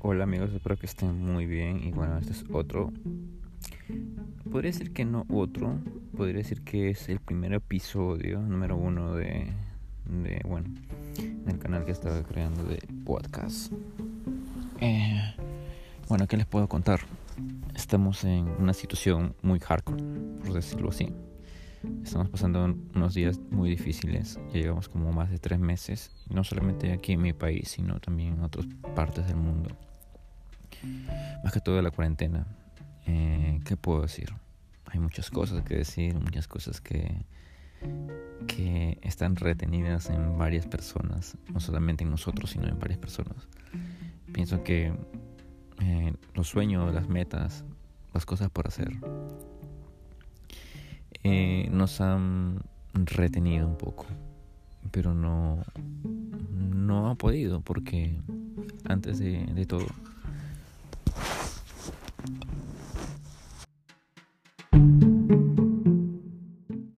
Hola amigos, espero que estén muy bien y bueno, este es otro. Podría decir que no otro, podría decir que es el primer episodio número uno de, de bueno, del canal que estaba creando de podcast. Eh, bueno, ¿qué les puedo contar? Estamos en una situación muy hardcore, por decirlo así. Estamos pasando unos días muy difíciles. Ya llevamos como más de tres meses, no solamente aquí en mi país, sino también en otras partes del mundo. Más que todo la cuarentena. Eh, ¿Qué puedo decir? Hay muchas cosas que decir, muchas cosas que, que están retenidas en varias personas, no solamente en nosotros, sino en varias personas. Pienso que eh, los sueños, las metas, las cosas por hacer, eh, nos han retenido un poco, pero no, no ha podido porque antes de, de todo